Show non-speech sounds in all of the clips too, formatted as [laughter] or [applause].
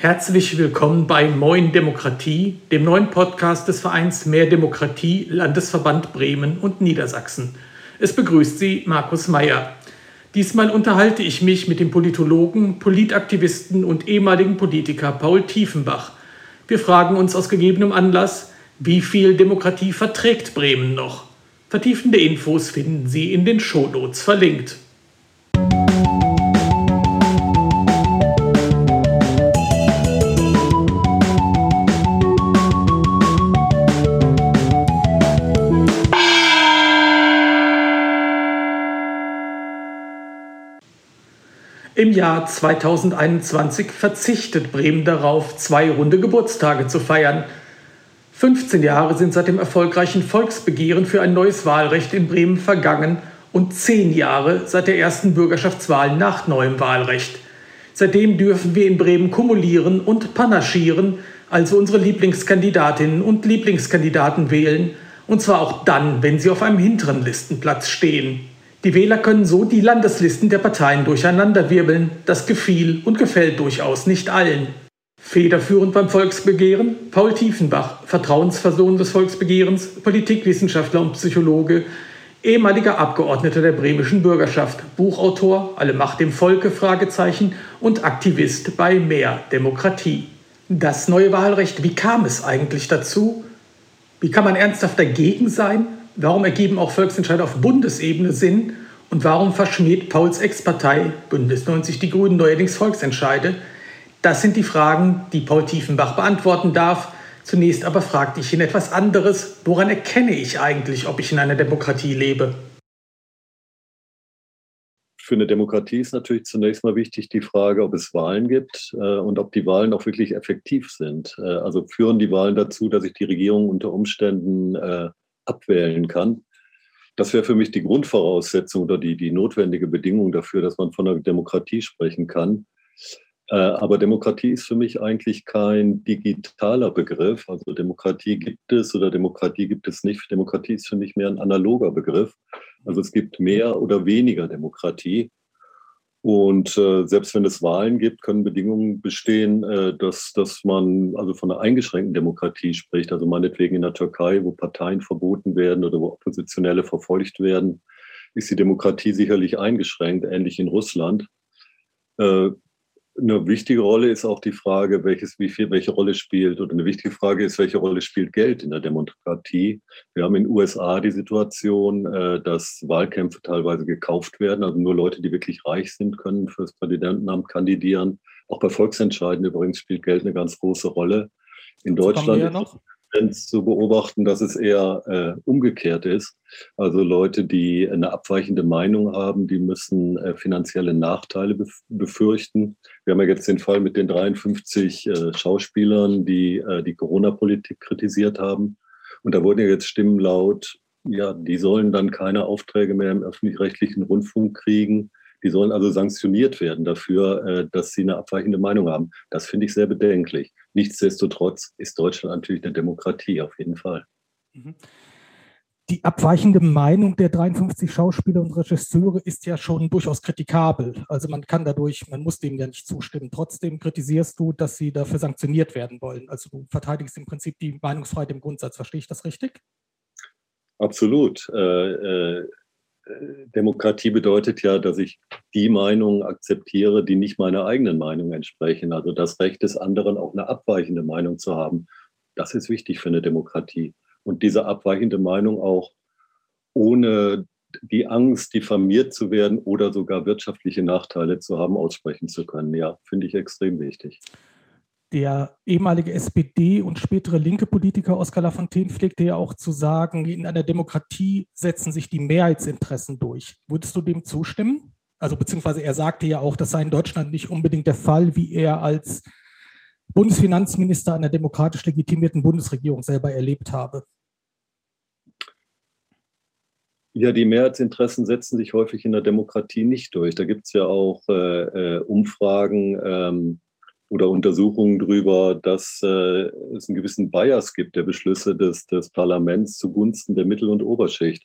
Herzlich willkommen bei Moin Demokratie, dem neuen Podcast des Vereins Mehr Demokratie, Landesverband Bremen und Niedersachsen. Es begrüßt Sie Markus Meyer. Diesmal unterhalte ich mich mit dem Politologen, Politaktivisten und ehemaligen Politiker Paul Tiefenbach. Wir fragen uns aus gegebenem Anlass, wie viel Demokratie verträgt Bremen noch? Vertiefende Infos finden Sie in den Shownotes verlinkt. Im Jahr 2021 verzichtet Bremen darauf, zwei runde Geburtstage zu feiern. 15 Jahre sind seit dem erfolgreichen Volksbegehren für ein neues Wahlrecht in Bremen vergangen und 10 Jahre seit der ersten Bürgerschaftswahl nach neuem Wahlrecht. Seitdem dürfen wir in Bremen kumulieren und panaschieren, also unsere Lieblingskandidatinnen und Lieblingskandidaten wählen, und zwar auch dann, wenn sie auf einem hinteren Listenplatz stehen. Die Wähler können so die Landeslisten der Parteien durcheinanderwirbeln. Das gefiel und gefällt durchaus nicht allen. Federführend beim Volksbegehren Paul Tiefenbach, Vertrauensperson des Volksbegehrens, Politikwissenschaftler und Psychologe, ehemaliger Abgeordneter der bremischen Bürgerschaft, Buchautor Alle Macht dem Volke und Aktivist bei Mehr Demokratie. Das neue Wahlrecht, wie kam es eigentlich dazu? Wie kann man ernsthaft dagegen sein? Warum ergeben auch Volksentscheide auf Bundesebene Sinn? Und warum verschmäht Pauls Ex-Partei Bündnis 90 Die Grünen neuerdings Volksentscheide? Das sind die Fragen, die Paul Tiefenbach beantworten darf. Zunächst aber fragte ich ihn etwas anderes. Woran erkenne ich eigentlich, ob ich in einer Demokratie lebe? Für eine Demokratie ist natürlich zunächst mal wichtig die Frage, ob es Wahlen gibt äh, und ob die Wahlen auch wirklich effektiv sind. Äh, also führen die Wahlen dazu, dass sich die Regierung unter Umständen äh, abwählen kann. Das wäre für mich die Grundvoraussetzung oder die, die notwendige Bedingung dafür, dass man von einer Demokratie sprechen kann. Äh, aber Demokratie ist für mich eigentlich kein digitaler Begriff. Also Demokratie gibt es oder Demokratie gibt es nicht. Demokratie ist für mich mehr ein analoger Begriff. Also es gibt mehr oder weniger Demokratie. Und äh, selbst wenn es Wahlen gibt, können Bedingungen bestehen, äh, dass, dass man also von einer eingeschränkten Demokratie spricht. Also meinetwegen in der Türkei, wo Parteien verboten werden oder wo Oppositionelle verfolgt werden, ist die Demokratie sicherlich eingeschränkt, ähnlich in Russland. Äh, eine wichtige Rolle ist auch die Frage, welches, wie viel, welche Rolle spielt, oder eine wichtige Frage ist, welche Rolle spielt Geld in der Demokratie? Wir haben in den USA die Situation, äh, dass Wahlkämpfe teilweise gekauft werden. Also nur Leute, die wirklich reich sind, können fürs Präsidentenamt kandidieren. Auch bei Volksentscheiden übrigens spielt Geld eine ganz große Rolle. In Deutschland ja noch. Tendenz zu beobachten, dass es eher äh, umgekehrt ist. Also Leute, die eine abweichende Meinung haben, die müssen äh, finanzielle Nachteile bef befürchten. Wir haben ja jetzt den Fall mit den 53 äh, Schauspielern, die äh, die Corona-Politik kritisiert haben. Und da wurden ja jetzt Stimmen laut, ja, die sollen dann keine Aufträge mehr im öffentlich-rechtlichen Rundfunk kriegen. Die sollen also sanktioniert werden dafür, äh, dass sie eine abweichende Meinung haben. Das finde ich sehr bedenklich. Nichtsdestotrotz ist Deutschland natürlich eine Demokratie, auf jeden Fall. Mhm. Die abweichende Meinung der 53 Schauspieler und Regisseure ist ja schon durchaus kritikabel. Also man kann dadurch, man muss dem ja nicht zustimmen. Trotzdem kritisierst du, dass sie dafür sanktioniert werden wollen. Also du verteidigst im Prinzip die Meinungsfreiheit im Grundsatz. Verstehe ich das richtig? Absolut. Äh, äh, Demokratie bedeutet ja, dass ich die Meinungen akzeptiere, die nicht meiner eigenen Meinung entsprechen. Also das Recht des anderen, auch eine abweichende Meinung zu haben. Das ist wichtig für eine Demokratie. Und diese abweichende Meinung auch ohne die Angst, diffamiert zu werden oder sogar wirtschaftliche Nachteile zu haben, aussprechen zu können. Ja, finde ich extrem wichtig. Der ehemalige SPD- und spätere linke Politiker Oskar Lafontaine pflegte ja auch zu sagen, in einer Demokratie setzen sich die Mehrheitsinteressen durch. Würdest du dem zustimmen? Also beziehungsweise er sagte ja auch, das sei in Deutschland nicht unbedingt der Fall, wie er als Bundesfinanzminister einer demokratisch legitimierten Bundesregierung selber erlebt habe. Ja, die Mehrheitsinteressen setzen sich häufig in der Demokratie nicht durch. Da gibt es ja auch äh, äh Umfragen, ähm, oder Untersuchungen darüber, dass äh, es einen gewissen Bias gibt der Beschlüsse des, des Parlaments zugunsten der Mittel- und Oberschicht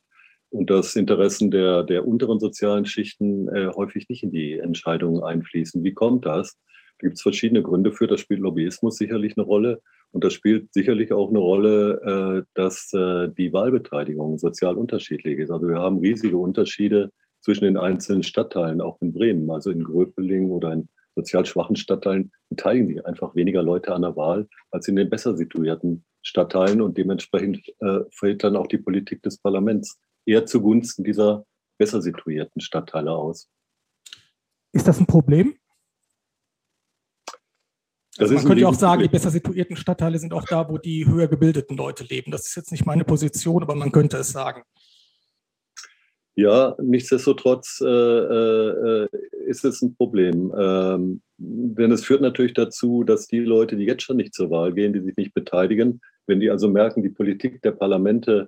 und dass Interessen der, der unteren sozialen Schichten äh, häufig nicht in die Entscheidungen einfließen. Wie kommt das? gibt es verschiedene Gründe für. Da spielt Lobbyismus sicherlich eine Rolle. Und das spielt sicherlich auch eine Rolle, äh, dass äh, die Wahlbeteiligung sozial unterschiedlich ist. Also wir haben riesige Unterschiede zwischen den einzelnen Stadtteilen, auch in Bremen. Also in Gröpeling oder in sozial schwachen Stadtteilen beteiligen sich einfach weniger Leute an der Wahl als in den besser situierten Stadtteilen. Und dementsprechend äh, fällt dann auch die Politik des Parlaments eher zugunsten dieser besser situierten Stadtteile aus. Ist das ein Problem? Also man könnte ja auch sagen, die besser situierten Stadtteile sind auch da, wo die höher gebildeten Leute leben. Das ist jetzt nicht meine Position, aber man könnte es sagen. Ja, nichtsdestotrotz äh, äh, ist es ein Problem. Ähm, denn es führt natürlich dazu, dass die Leute, die jetzt schon nicht zur Wahl gehen, die sich nicht beteiligen, wenn die also merken, die Politik der Parlamente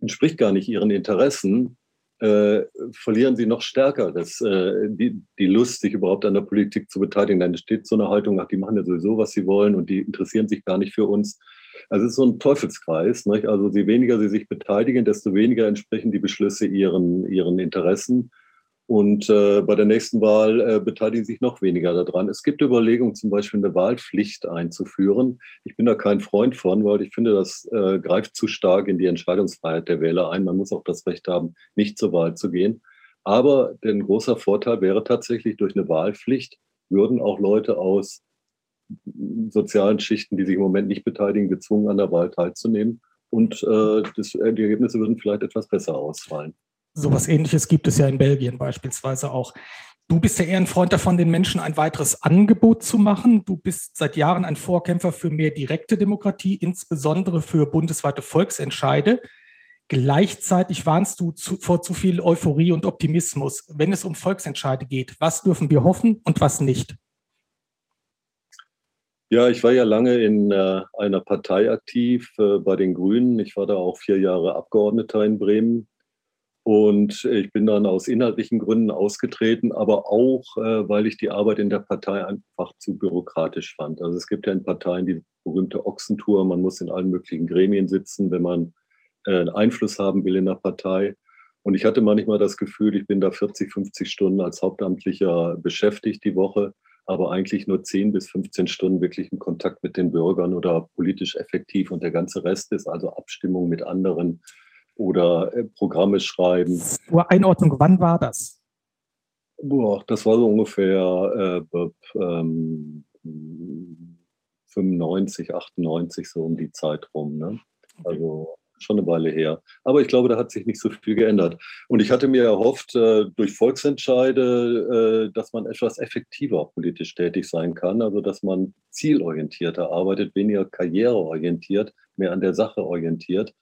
entspricht gar nicht ihren Interessen, äh, verlieren sie noch stärker das, äh, die, die Lust, sich überhaupt an der Politik zu beteiligen. Dann steht so eine Haltung, ach, die machen ja sowieso, was sie wollen und die interessieren sich gar nicht für uns. Also es ist so ein Teufelskreis. Nicht? Also je weniger sie sich beteiligen, desto weniger entsprechen die Beschlüsse ihren, ihren Interessen. Und äh, bei der nächsten Wahl äh, beteiligen sich noch weniger daran. Es gibt Überlegungen, zum Beispiel eine Wahlpflicht einzuführen. Ich bin da kein Freund von, weil ich finde, das äh, greift zu stark in die Entscheidungsfreiheit der Wähler ein. Man muss auch das Recht haben, nicht zur Wahl zu gehen. Aber ein großer Vorteil wäre tatsächlich, durch eine Wahlpflicht würden auch Leute aus sozialen Schichten, die sich im Moment nicht beteiligen, gezwungen an der Wahl teilzunehmen. Und äh, das, äh, die Ergebnisse würden vielleicht etwas besser ausfallen. Sowas ähnliches gibt es ja in Belgien beispielsweise auch. Du bist ja eher ein Freund davon, den Menschen ein weiteres Angebot zu machen. Du bist seit Jahren ein Vorkämpfer für mehr direkte Demokratie, insbesondere für bundesweite Volksentscheide. Gleichzeitig warnst du zu, vor zu viel Euphorie und Optimismus, wenn es um Volksentscheide geht. Was dürfen wir hoffen und was nicht? Ja, ich war ja lange in äh, einer Partei aktiv, äh, bei den Grünen. Ich war da auch vier Jahre Abgeordneter in Bremen. Und ich bin dann aus inhaltlichen Gründen ausgetreten, aber auch, äh, weil ich die Arbeit in der Partei einfach zu bürokratisch fand. Also es gibt ja in Parteien die berühmte Ochsentour, man muss in allen möglichen Gremien sitzen, wenn man äh, Einfluss haben will in der Partei. Und ich hatte manchmal das Gefühl, ich bin da 40, 50 Stunden als Hauptamtlicher beschäftigt die Woche, aber eigentlich nur 10 bis 15 Stunden wirklich in Kontakt mit den Bürgern oder politisch effektiv. Und der ganze Rest ist also Abstimmung mit anderen oder äh, Programme schreiben. Zur Einordnung, wann war das? Boah, das war so ungefähr äh, ähm, 95, 98, so um die Zeit rum. Ne? Also schon eine Weile her. Aber ich glaube, da hat sich nicht so viel geändert. Und ich hatte mir erhofft, äh, durch Volksentscheide, äh, dass man etwas effektiver politisch tätig sein kann. Also, dass man zielorientierter arbeitet, weniger karriereorientiert, mehr an der Sache orientiert.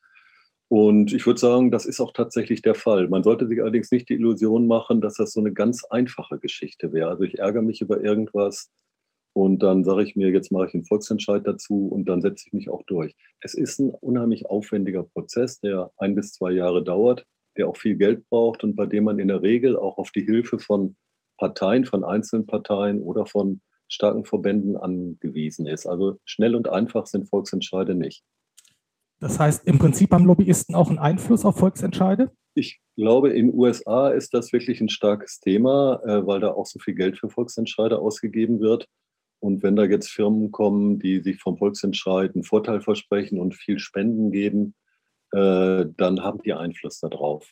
Und ich würde sagen, das ist auch tatsächlich der Fall. Man sollte sich allerdings nicht die Illusion machen, dass das so eine ganz einfache Geschichte wäre. Also ich ärgere mich über irgendwas und dann sage ich mir, jetzt mache ich einen Volksentscheid dazu und dann setze ich mich auch durch. Es ist ein unheimlich aufwendiger Prozess, der ein bis zwei Jahre dauert, der auch viel Geld braucht und bei dem man in der Regel auch auf die Hilfe von Parteien, von einzelnen Parteien oder von starken Verbänden angewiesen ist. Also schnell und einfach sind Volksentscheide nicht. Das heißt, im Prinzip haben Lobbyisten auch einen Einfluss auf Volksentscheide? Ich glaube, in den USA ist das wirklich ein starkes Thema, äh, weil da auch so viel Geld für Volksentscheide ausgegeben wird. Und wenn da jetzt Firmen kommen, die sich vom Volksentscheid einen Vorteil versprechen und viel Spenden geben, äh, dann haben die Einfluss darauf.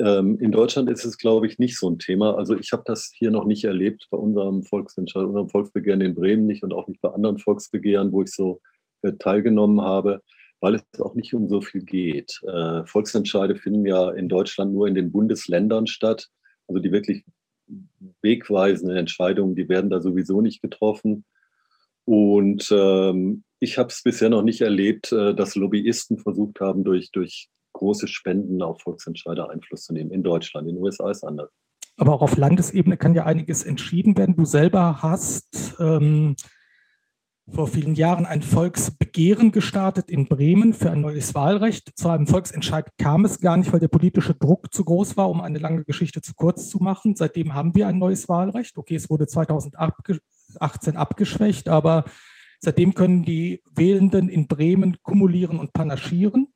Ähm, in Deutschland ist es, glaube ich, nicht so ein Thema. Also ich habe das hier noch nicht erlebt bei unserem Volksentscheid, unserem Volksbegehren in Bremen nicht und auch nicht bei anderen Volksbegehren, wo ich so äh, teilgenommen habe weil es auch nicht um so viel geht. Äh, Volksentscheide finden ja in Deutschland nur in den Bundesländern statt. Also die wirklich wegweisenden Entscheidungen, die werden da sowieso nicht getroffen. Und ähm, ich habe es bisher noch nicht erlebt, äh, dass Lobbyisten versucht haben, durch, durch große Spenden auf Volksentscheide Einfluss zu nehmen. In Deutschland, in den USA ist anders. Aber auch auf Landesebene kann ja einiges entschieden werden. Du selber hast ähm, vor vielen Jahren ein Volksbegehren gestartet in Bremen für ein neues Wahlrecht. Zu einem Volksentscheid kam es gar nicht, weil der politische Druck zu groß war, um eine lange Geschichte zu kurz zu machen. Seitdem haben wir ein neues Wahlrecht. Okay, es wurde 2018 abgeschwächt, aber seitdem können die Wählenden in Bremen kumulieren und panaschieren.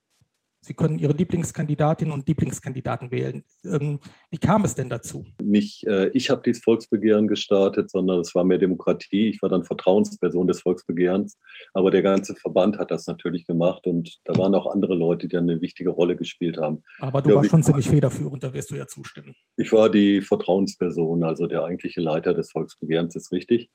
Sie können Ihre Lieblingskandidatinnen und Lieblingskandidaten wählen. Ähm, wie kam es denn dazu? Nicht äh, ich habe dieses Volksbegehren gestartet, sondern es war mehr Demokratie. Ich war dann Vertrauensperson des Volksbegehrens. Aber der ganze Verband hat das natürlich gemacht und da waren auch andere Leute, die eine wichtige Rolle gespielt haben. Aber du ja, warst schon ziemlich federführend, da wirst du ja zustimmen. Ich war die Vertrauensperson, also der eigentliche Leiter des Volksbegehrens, ist richtig.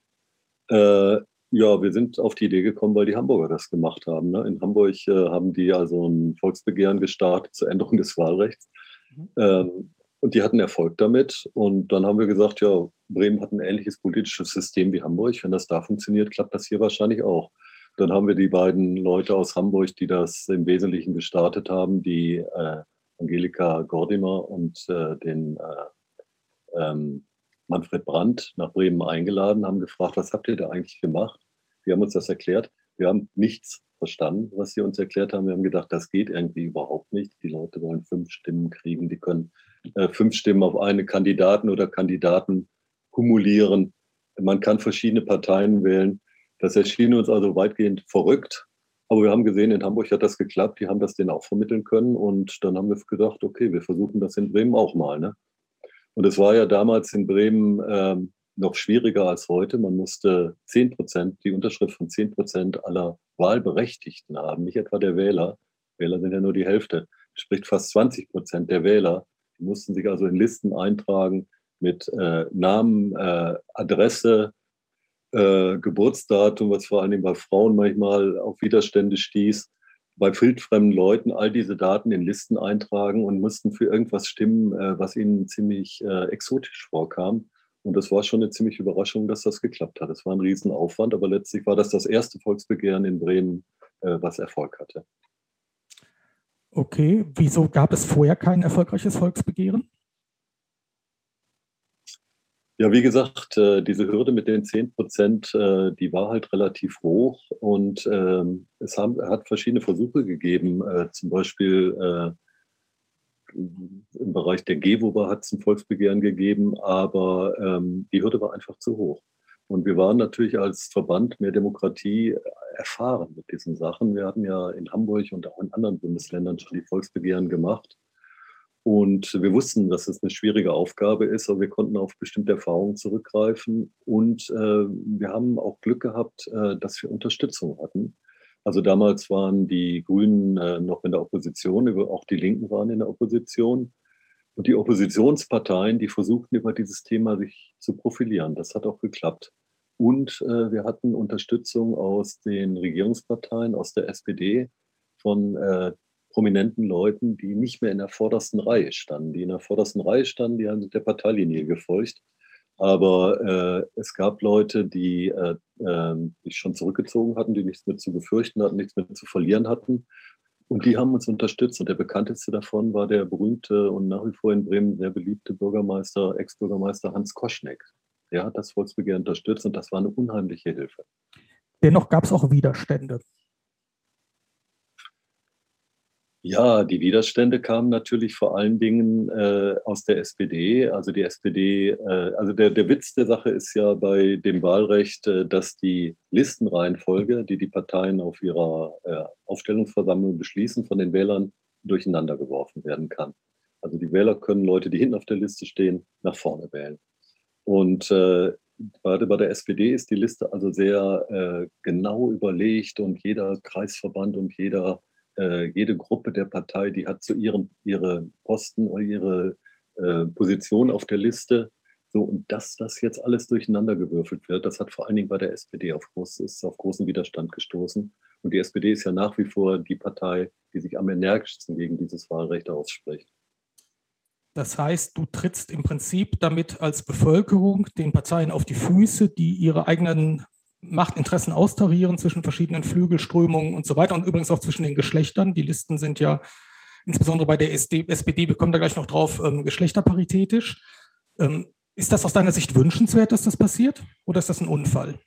Äh, ja, wir sind auf die Idee gekommen, weil die Hamburger das gemacht haben. Ne? In Hamburg äh, haben die also ein Volksbegehren gestartet zur Änderung des Wahlrechts. Mhm. Ähm, und die hatten Erfolg damit. Und dann haben wir gesagt, ja, Bremen hat ein ähnliches politisches System wie Hamburg. Wenn das da funktioniert, klappt das hier wahrscheinlich auch. Dann haben wir die beiden Leute aus Hamburg, die das im Wesentlichen gestartet haben, die äh, Angelika Gordimer und äh, den äh, ähm, Manfred Brandt nach Bremen eingeladen, haben gefragt, was habt ihr da eigentlich gemacht? Die haben uns das erklärt. Wir haben nichts verstanden, was sie uns erklärt haben. Wir haben gedacht, das geht irgendwie überhaupt nicht. Die Leute wollen fünf Stimmen kriegen, die können äh, fünf Stimmen auf eine Kandidaten oder Kandidaten kumulieren. Man kann verschiedene Parteien wählen. Das erschien uns also weitgehend verrückt. Aber wir haben gesehen, in Hamburg hat das geklappt. Die haben das denen auch vermitteln können. Und dann haben wir gedacht, okay, wir versuchen das in Bremen auch mal. Ne? Und es war ja damals in Bremen ähm, noch schwieriger als heute. Man musste 10 Prozent, die Unterschrift von 10 Prozent aller Wahlberechtigten haben, nicht etwa der Wähler. Wähler sind ja nur die Hälfte. Spricht fast 20 Prozent der Wähler. Die mussten sich also in Listen eintragen mit äh, Namen, äh, Adresse, äh, Geburtsdatum, was vor allem bei Frauen manchmal auf Widerstände stieß bei wildfremden Leuten all diese Daten in Listen eintragen und mussten für irgendwas stimmen, äh, was ihnen ziemlich äh, exotisch vorkam. Und das war schon eine ziemliche Überraschung, dass das geklappt hat. Es war ein Riesenaufwand, aber letztlich war das das erste Volksbegehren in Bremen, äh, was Erfolg hatte. Okay, wieso gab es vorher kein erfolgreiches Volksbegehren? Ja, wie gesagt, äh, diese Hürde mit den 10 Prozent, äh, die war halt relativ hoch und ähm, es hat verschiedene Versuche gegeben. Zum Beispiel im Bereich der GEWOBA hat es ein Volksbegehren gegeben, aber ähm, die Hürde war einfach zu hoch. Und wir waren natürlich als Verband mehr Demokratie erfahren mit diesen Sachen. Wir hatten ja in Hamburg und auch in anderen Bundesländern schon die Volksbegehren gemacht. Und wir wussten, dass es eine schwierige Aufgabe ist, aber wir konnten auf bestimmte Erfahrungen zurückgreifen. Und äh, wir haben auch Glück gehabt, äh, dass wir Unterstützung hatten. Also damals waren die Grünen äh, noch in der Opposition, auch die Linken waren in der Opposition. Und die Oppositionsparteien, die versuchten über dieses Thema sich zu profilieren. Das hat auch geklappt. Und äh, wir hatten Unterstützung aus den Regierungsparteien, aus der SPD, von äh, prominenten Leuten, die nicht mehr in der vordersten Reihe standen. Die in der vordersten Reihe standen, die haben der Parteilinie gefolgt. Aber äh, es gab Leute, die äh, äh, sich schon zurückgezogen hatten, die nichts mehr zu befürchten hatten, nichts mehr zu verlieren hatten. Und die haben uns unterstützt. Und der bekannteste davon war der berühmte und nach wie vor in Bremen sehr beliebte Bürgermeister, Ex-Bürgermeister Hans Koschneck. Der hat das Volksbegehren unterstützt und das war eine unheimliche Hilfe. Dennoch gab es auch Widerstände. Ja, die Widerstände kamen natürlich vor allen Dingen äh, aus der SPD. Also die SPD, äh, also der, der Witz der Sache ist ja bei dem Wahlrecht, äh, dass die Listenreihenfolge, die die Parteien auf ihrer äh, Aufstellungsversammlung beschließen, von den Wählern durcheinander geworfen werden kann. Also die Wähler können Leute, die hinten auf der Liste stehen, nach vorne wählen. Und äh, gerade bei der SPD ist die Liste also sehr äh, genau überlegt und jeder Kreisverband und jeder äh, jede Gruppe der Partei, die hat zu ihrem ihre Posten oder ihre äh, Position auf der Liste. So, und dass das jetzt alles durcheinandergewürfelt wird, das hat vor allen Dingen bei der SPD auf, groß, ist auf großen Widerstand gestoßen. Und die SPD ist ja nach wie vor die Partei, die sich am energischsten gegen dieses Wahlrecht ausspricht. Das heißt, du trittst im Prinzip damit als Bevölkerung den Parteien auf die Füße, die ihre eigenen Machtinteressen austarieren zwischen verschiedenen Flügelströmungen und so weiter und übrigens auch zwischen den Geschlechtern. Die Listen sind ja insbesondere bei der SD, SPD, wir kommen da gleich noch drauf, ähm, geschlechterparitätisch. Ähm, ist das aus deiner Sicht wünschenswert, dass das passiert oder ist das ein Unfall?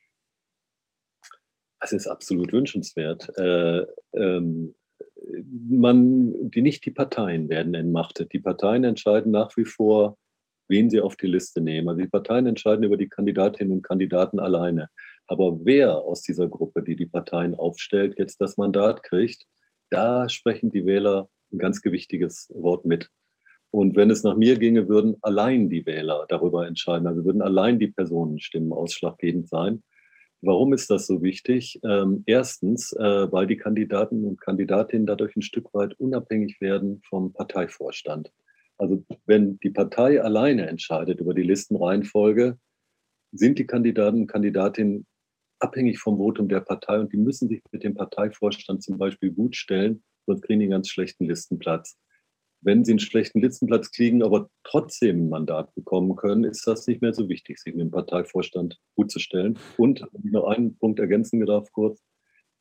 Es ist absolut wünschenswert. Äh, ähm, man, die, nicht die Parteien werden entmachtet. Die Parteien entscheiden nach wie vor, wen sie auf die Liste nehmen. Also die Parteien entscheiden über die Kandidatinnen und Kandidaten alleine. Aber wer aus dieser Gruppe, die die Parteien aufstellt, jetzt das Mandat kriegt, da sprechen die Wähler ein ganz gewichtiges Wort mit. Und wenn es nach mir ginge, würden allein die Wähler darüber entscheiden. Also würden allein die Personenstimmen ausschlaggebend sein. Warum ist das so wichtig? Ähm, erstens, äh, weil die Kandidaten und Kandidatinnen dadurch ein Stück weit unabhängig werden vom Parteivorstand. Also wenn die Partei alleine entscheidet über die Listenreihenfolge, sind die Kandidaten und Kandidatinnen abhängig vom Votum der Partei und die müssen sich mit dem Parteivorstand zum Beispiel gut stellen, sonst kriegen die einen ganz schlechten Listenplatz. Wenn sie einen schlechten Listenplatz kriegen, aber trotzdem ein Mandat bekommen können, ist das nicht mehr so wichtig, sich mit dem Parteivorstand gut zu stellen. Und noch einen Punkt ergänzen darf kurz,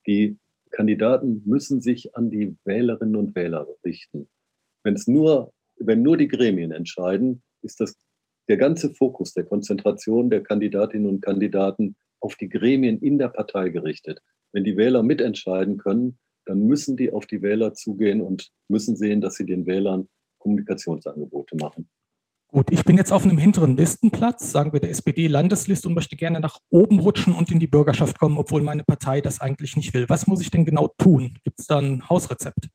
die Kandidaten müssen sich an die Wählerinnen und Wähler richten. Wenn nur, wenn nur die Gremien entscheiden, ist das der ganze Fokus der Konzentration der Kandidatinnen und Kandidaten auf die Gremien in der Partei gerichtet. Wenn die Wähler mitentscheiden können, dann müssen die auf die Wähler zugehen und müssen sehen, dass sie den Wählern Kommunikationsangebote machen. Gut, ich bin jetzt auf einem hinteren Listenplatz, sagen wir der SPD-Landesliste und möchte gerne nach oben rutschen und in die Bürgerschaft kommen, obwohl meine Partei das eigentlich nicht will. Was muss ich denn genau tun? Gibt es da ein Hausrezept?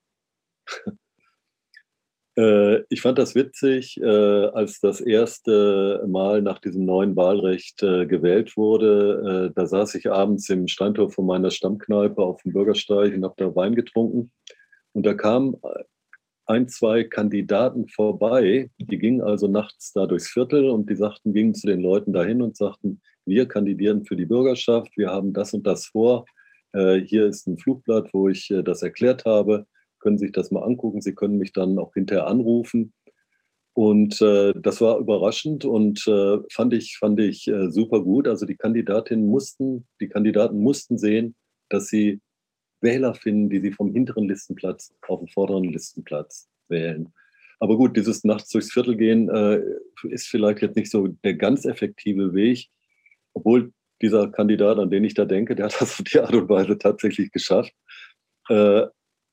[laughs] Äh, ich fand das witzig, äh, als das erste Mal nach diesem neuen Wahlrecht äh, gewählt wurde. Da saß ich abends im Steintor von meiner Stammkneipe auf dem Bürgersteig und habe da Wein getrunken. Und da kamen ein, zwei Kandidaten vorbei, die gingen also nachts da durchs Viertel und die sagten, gingen zu den Leuten dahin und sagten, wir kandidieren für die Bürgerschaft, wir haben das und das vor. Hier ist ein Flugblatt, wo ich das erklärt habe können sich das mal angucken. Sie können mich dann auch hinterher anrufen. Und äh, das war überraschend und äh, fand ich, fand ich äh, super gut. Also die Kandidatinnen mussten, die Kandidaten mussten sehen, dass sie Wähler finden, die sie vom hinteren Listenplatz auf den vorderen Listenplatz wählen. Aber gut, dieses nachts durchs Viertel gehen äh, ist vielleicht jetzt nicht so der ganz effektive Weg, obwohl dieser Kandidat, an den ich da denke, der hat das auf die Art und Weise tatsächlich geschafft.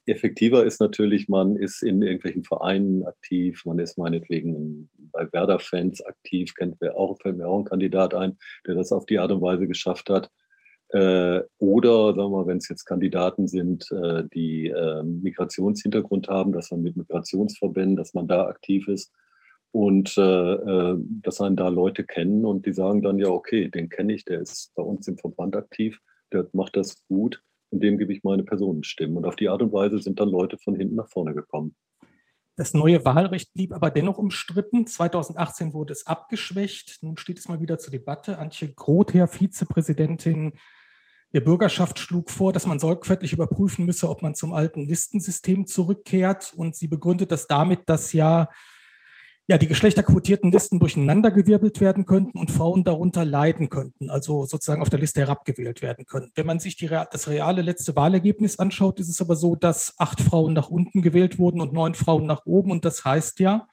Effektiver ist natürlich, man ist in irgendwelchen Vereinen aktiv, man ist meinetwegen bei Werder-Fans aktiv, kennt mir auch, fällt mir auch ein Kandidat ein, der das auf die Art und Weise geschafft hat. Äh, oder, sagen wir mal, wenn es jetzt Kandidaten sind, äh, die äh, Migrationshintergrund haben, dass man mit Migrationsverbänden, dass man da aktiv ist und äh, äh, dass einen da Leute kennen und die sagen dann, ja, okay, den kenne ich, der ist bei uns im Verband aktiv, der macht das gut und dem gebe ich meine Personenstimmen. Und auf die Art und Weise sind dann Leute von hinten nach vorne gekommen. Das neue Wahlrecht blieb aber dennoch umstritten. 2018 wurde es abgeschwächt. Nun steht es mal wieder zur Debatte. Antje Grother, Vizepräsidentin der Bürgerschaft, schlug vor, dass man sorgfältig überprüfen müsse, ob man zum alten Listensystem zurückkehrt. Und sie begründet das damit, dass ja ja, die geschlechterquotierten Listen durcheinandergewirbelt werden könnten und Frauen darunter leiden könnten, also sozusagen auf der Liste herabgewählt werden können. Wenn man sich die, das reale letzte Wahlergebnis anschaut, ist es aber so, dass acht Frauen nach unten gewählt wurden und neun Frauen nach oben. Und das heißt ja,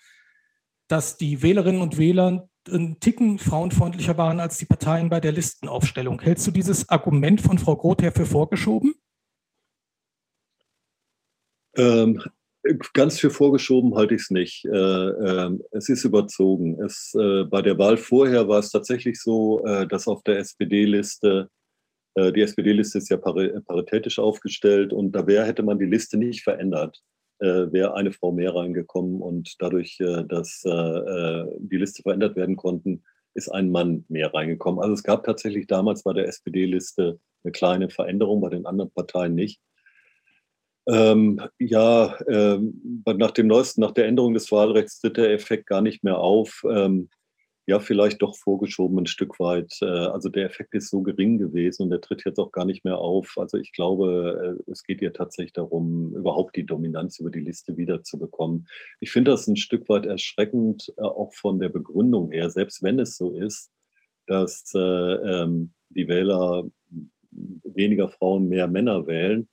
dass die Wählerinnen und Wähler ein Ticken frauenfreundlicher waren als die Parteien bei der Listenaufstellung. Hältst du dieses Argument von Frau Grother für vorgeschoben? Ähm, Ganz für vorgeschoben halte ich es nicht. Äh, äh, es ist überzogen. Es, äh, bei der Wahl vorher war es tatsächlich so, äh, dass auf der SPD-Liste, die SPD-Liste ist ja paritätisch aufgestellt und da wär, hätte man die Liste nicht verändert, wäre eine Frau mehr reingekommen und dadurch, dass die Liste verändert werden konnten, ist ein Mann mehr reingekommen. Also es gab tatsächlich damals bei der SPD-Liste eine kleine Veränderung, bei den anderen Parteien nicht. Ähm, ja, ähm, nach dem neuesten, nach der Änderung des Wahlrechts tritt der Effekt gar nicht mehr auf. Ähm, ja, vielleicht doch vorgeschoben ein Stück weit. Äh, also der Effekt ist so gering gewesen und der tritt jetzt auch gar nicht mehr auf. Also ich glaube, äh, es geht ja tatsächlich darum, überhaupt die Dominanz über die Liste wiederzubekommen. Ich finde das ein Stück weit erschreckend, äh, auch von der Begründung her, selbst wenn es so ist, dass äh, ähm, die Wähler weniger Frauen, mehr Männer wählen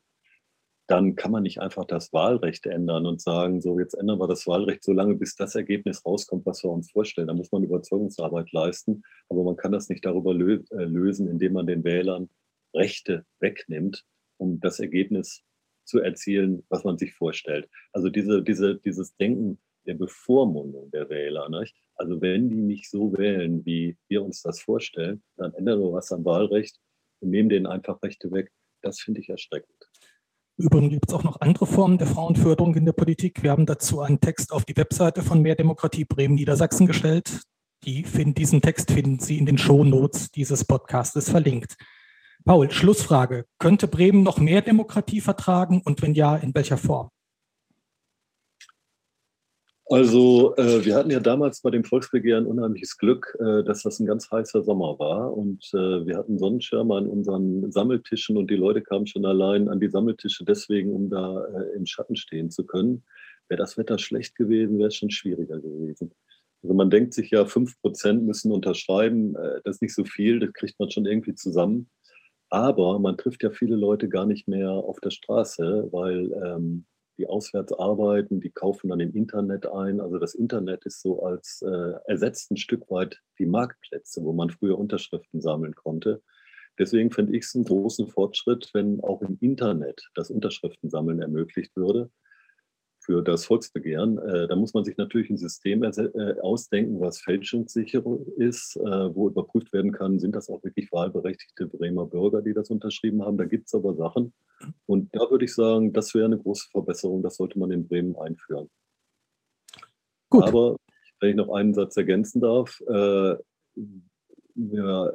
dann kann man nicht einfach das Wahlrecht ändern und sagen, so jetzt ändern wir das Wahlrecht so lange, bis das Ergebnis rauskommt, was wir uns vorstellen. Da muss man Überzeugungsarbeit leisten, aber man kann das nicht darüber lö äh, lösen, indem man den Wählern Rechte wegnimmt, um das Ergebnis zu erzielen, was man sich vorstellt. Also diese, diese, dieses Denken der Bevormundung der Wähler. Nicht? Also wenn die nicht so wählen, wie wir uns das vorstellen, dann ändern wir was am Wahlrecht und nehmen denen einfach Rechte weg. Das finde ich erschreckend. Übrigens gibt es auch noch andere Formen der Frauenförderung in der Politik. Wir haben dazu einen Text auf die Webseite von Mehr Demokratie Bremen Niedersachsen gestellt. Die finden, diesen Text finden Sie in den Shownotes dieses Podcastes verlinkt. Paul, Schlussfrage. Könnte Bremen noch mehr Demokratie vertragen und wenn ja, in welcher Form? Also äh, wir hatten ja damals bei dem Volksbegehren unheimliches Glück, äh, dass das ein ganz heißer Sommer war und äh, wir hatten Sonnenschirme an unseren Sammeltischen und die Leute kamen schon allein an die Sammeltische deswegen, um da äh, im Schatten stehen zu können. Wäre das Wetter schlecht gewesen, wäre es schon schwieriger gewesen. Also man denkt sich ja, fünf Prozent müssen unterschreiben, äh, das ist nicht so viel, das kriegt man schon irgendwie zusammen. Aber man trifft ja viele Leute gar nicht mehr auf der Straße, weil ähm, die auswärts arbeiten, die kaufen dann im Internet ein. Also das Internet ist so als äh, ersetzt ein Stück weit die Marktplätze, wo man früher Unterschriften sammeln konnte. Deswegen finde ich es einen großen Fortschritt, wenn auch im Internet das Unterschriftensammeln ermöglicht würde für das Volksbegehren. Äh, da muss man sich natürlich ein System äh, ausdenken, was fälschungssicher ist, äh, wo überprüft werden kann, sind das auch wirklich wahlberechtigte Bremer Bürger, die das unterschrieben haben. Da gibt es aber Sachen. Und da würde ich sagen, das wäre eine große Verbesserung. Das sollte man in Bremen einführen. Gut. Aber wenn ich noch einen Satz ergänzen darf, äh, ja,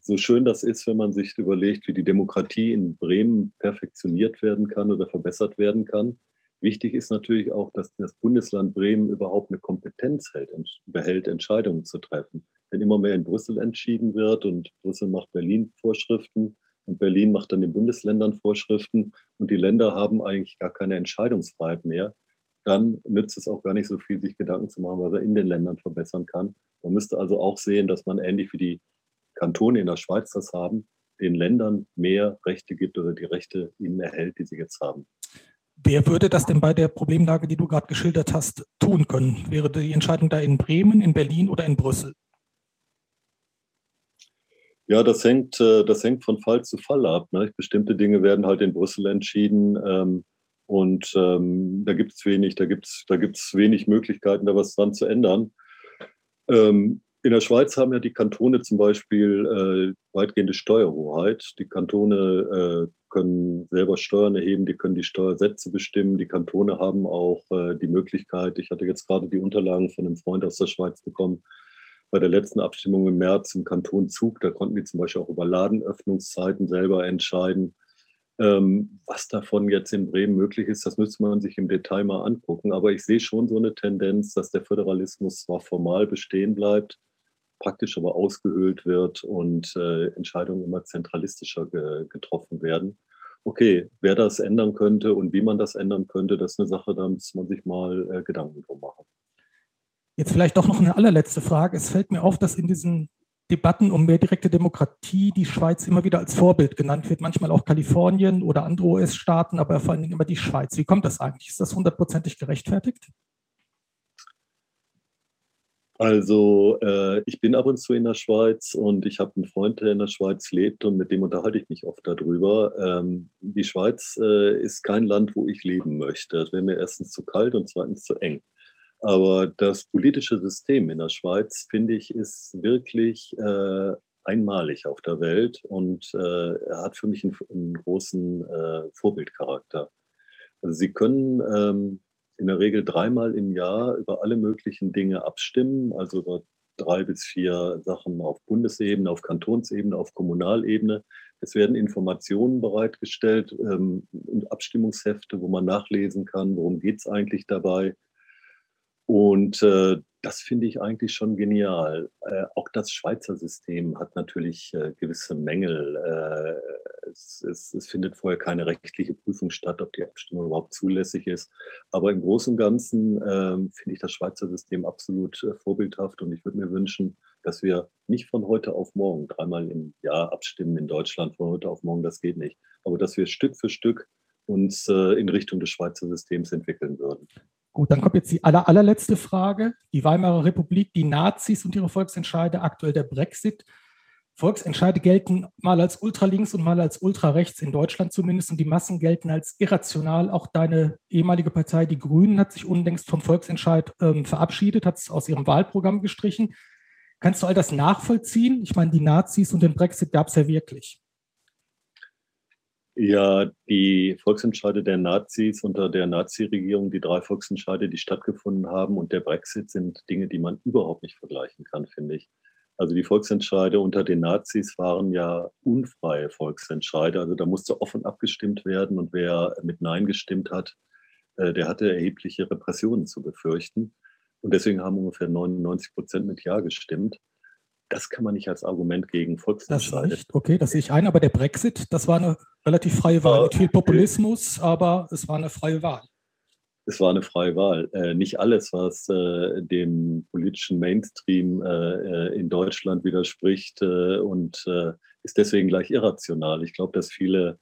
so schön das ist, wenn man sich überlegt, wie die Demokratie in Bremen perfektionioniert werden kann oder verbessert werden kann Wichtig ist natürlich auch, dass das Bundesland Bremen überhaupt eine Kompetenz hält, behält, Entscheidungen zu treffen. Wenn immer mehr in Brüssel entschieden wird und Brüssel macht Berlin Vorschriften und Berlin macht dann den Bundesländern Vorschriften und die Länder haben eigentlich gar keine Entscheidungsfreiheit mehr, dann nützt es auch gar nicht so viel, sich Gedanken zu machen, was er in den Ländern verbessern kann. Man müsste also auch sehen, dass man ähnlich wie die Kantone in der Schweiz das haben, den Ländern mehr Rechte gibt oder die Rechte ihnen erhält, die sie jetzt haben. Wer würde das denn bei der Problemlage, die du gerade geschildert hast, tun können? Wäre die Entscheidung da in Bremen, in Berlin oder in Brüssel? Ja, das hängt, äh, das hängt von Fall zu Fall ab. Ne? Bestimmte Dinge werden halt in Brüssel entschieden ähm, und ähm, da gibt es wenig, da gibt's, da gibt's wenig Möglichkeiten, da was dran zu ändern. Ähm, in der Schweiz haben ja die Kantone zum Beispiel äh, weitgehende Steuerhoheit. Die Kantone äh, können selber Steuern erheben, die können die Steuersätze bestimmen. Die Kantone haben auch äh, die Möglichkeit, ich hatte jetzt gerade die Unterlagen von einem Freund aus der Schweiz bekommen, bei der letzten Abstimmung im März im Kanton Zug, da konnten die zum Beispiel auch über Ladenöffnungszeiten selber entscheiden. Ähm, was davon jetzt in Bremen möglich ist, das müsste man sich im Detail mal angucken. Aber ich sehe schon so eine Tendenz, dass der Föderalismus zwar formal bestehen bleibt, praktisch aber ausgehöhlt wird und äh, Entscheidungen immer zentralistischer ge getroffen werden. Okay, wer das ändern könnte und wie man das ändern könnte, das ist eine Sache, da muss man sich mal äh, Gedanken drum machen. Jetzt vielleicht doch noch eine allerletzte Frage. Es fällt mir auf, dass in diesen Debatten um mehr direkte Demokratie die Schweiz immer wieder als Vorbild genannt wird, manchmal auch Kalifornien oder andere US-Staaten, aber vor allen Dingen immer die Schweiz. Wie kommt das eigentlich? Ist das hundertprozentig gerechtfertigt? Also äh, ich bin ab und zu in der Schweiz und ich habe einen Freund, der in der Schweiz lebt und mit dem unterhalte ich mich oft darüber. Ähm, die Schweiz äh, ist kein Land, wo ich leben möchte. Das wäre mir erstens zu kalt und zweitens zu eng. Aber das politische System in der Schweiz, finde ich, ist wirklich äh, einmalig auf der Welt und äh, hat für mich einen, einen großen äh, Vorbildcharakter. Also Sie können ähm, in der Regel dreimal im Jahr über alle möglichen Dinge abstimmen, also über drei bis vier Sachen auf Bundesebene, auf Kantonsebene, auf Kommunalebene. Es werden Informationen bereitgestellt ähm, und Abstimmungshefte, wo man nachlesen kann, worum geht es eigentlich dabei. Und äh, das finde ich eigentlich schon genial. Äh, auch das Schweizer System hat natürlich äh, gewisse Mängel. Äh, es, es, es, findet vorher keine rechtliche Prüfung statt, ob die Abstimmung überhaupt zulässig ist. Aber im Großen und Ganzen ähm, finde ich das Schweizer System absolut äh, vorbildhaft und ich würde mir wünschen, dass wir nicht von heute auf morgen dreimal im Jahr abstimmen in Deutschland, von heute auf morgen, das geht nicht. Aber dass wir Stück für Stück uns äh, in Richtung des Schweizer Systems entwickeln würden. Gut, dann kommt jetzt die aller, allerletzte Frage. Die Weimarer Republik, die Nazis und ihre Volksentscheide, aktuell der Brexit. Volksentscheide gelten mal als ultralinks und mal als ultrarechts in Deutschland zumindest und die Massen gelten als irrational. Auch deine ehemalige Partei, die Grünen, hat sich unlängst vom Volksentscheid ähm, verabschiedet, hat es aus ihrem Wahlprogramm gestrichen. Kannst du all das nachvollziehen? Ich meine, die Nazis und den Brexit gab es ja wirklich. Ja, die Volksentscheide der Nazis unter der Nazi-Regierung, die drei Volksentscheide, die stattgefunden haben und der Brexit sind Dinge, die man überhaupt nicht vergleichen kann, finde ich. Also die Volksentscheide unter den Nazis waren ja unfreie Volksentscheide. Also da musste offen abgestimmt werden und wer mit Nein gestimmt hat, äh, der hatte erhebliche Repressionen zu befürchten. Und deswegen haben ungefähr 99 Prozent mit Ja gestimmt. Das kann man nicht als Argument gegen Volksentscheide. Das nicht, okay, das sehe ich ein. Aber der Brexit, das war eine relativ freie Wahl. Mit viel Populismus, aber es war eine freie Wahl. Es war eine freie Wahl. Äh, nicht alles, was äh, dem politischen Mainstream äh, in Deutschland widerspricht und ist deswegen gleich irrational. Ich glaube, dass viele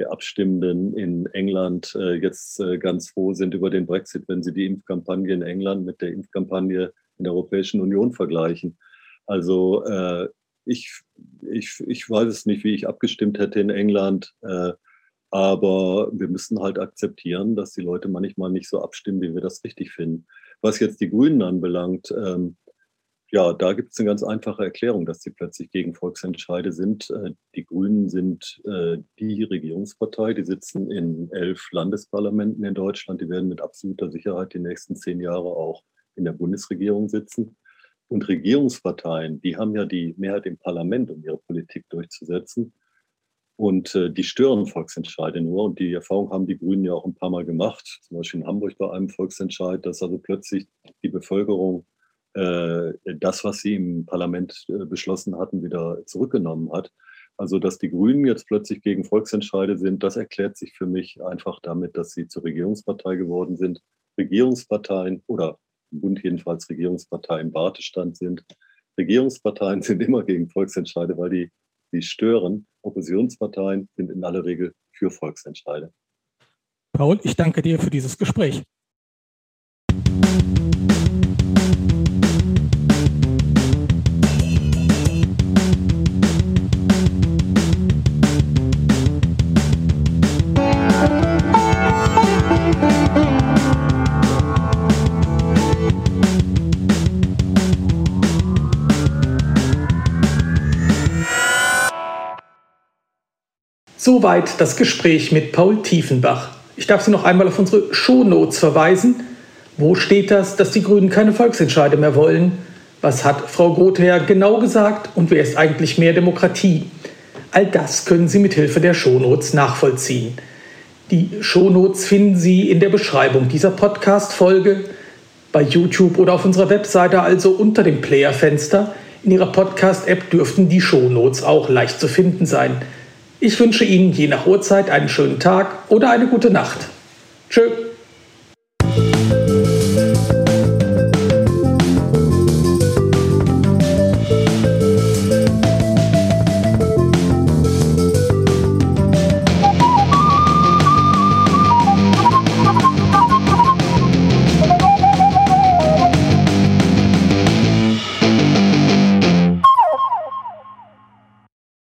der Abstimmenden in England jetzt ganz froh sind über den Brexit, wenn sie die Impfkampagne in England mit der Impfkampagne in der Europäischen Union vergleichen. Also ich, ich, ich weiß es nicht, wie ich abgestimmt hätte in England, aber wir müssen halt akzeptieren, dass die Leute manchmal nicht so abstimmen, wie wir das richtig finden. Was jetzt die Grünen anbelangt, ähm, ja, da gibt es eine ganz einfache Erklärung, dass sie plötzlich gegen Volksentscheide sind. Äh, die Grünen sind äh, die Regierungspartei, die sitzen in elf Landesparlamenten in Deutschland, die werden mit absoluter Sicherheit die nächsten zehn Jahre auch in der Bundesregierung sitzen. Und Regierungsparteien, die haben ja die Mehrheit im Parlament, um ihre Politik durchzusetzen. Und äh, die stören Volksentscheide nur. Und die Erfahrung haben die Grünen ja auch ein paar Mal gemacht. Zum Beispiel in Hamburg bei einem Volksentscheid, dass also plötzlich die Bevölkerung äh, das, was sie im Parlament äh, beschlossen hatten, wieder zurückgenommen hat. Also, dass die Grünen jetzt plötzlich gegen Volksentscheide sind, das erklärt sich für mich einfach damit, dass sie zur Regierungspartei geworden sind. Regierungsparteien oder im Bund jedenfalls Regierungsparteien im Wartestand sind. Regierungsparteien [laughs] sind immer gegen Volksentscheide, weil die, die stören. Oppositionsparteien sind in aller Regel für Volksentscheide. Paul, ich danke dir für dieses Gespräch. Soweit das Gespräch mit Paul Tiefenbach. Ich darf Sie noch einmal auf unsere Shownotes verweisen. Wo steht das, dass die Grünen keine Volksentscheide mehr wollen? Was hat Frau Grother genau gesagt und wer ist eigentlich mehr Demokratie? All das können Sie mit Hilfe der Shownotes nachvollziehen. Die Shownotes finden Sie in der Beschreibung dieser Podcast-Folge, bei YouTube oder auf unserer Webseite, also unter dem Player-Fenster. In Ihrer Podcast-App dürften die Shownotes auch leicht zu finden sein. Ich wünsche Ihnen je nach Uhrzeit einen schönen Tag oder eine gute Nacht. Tschö.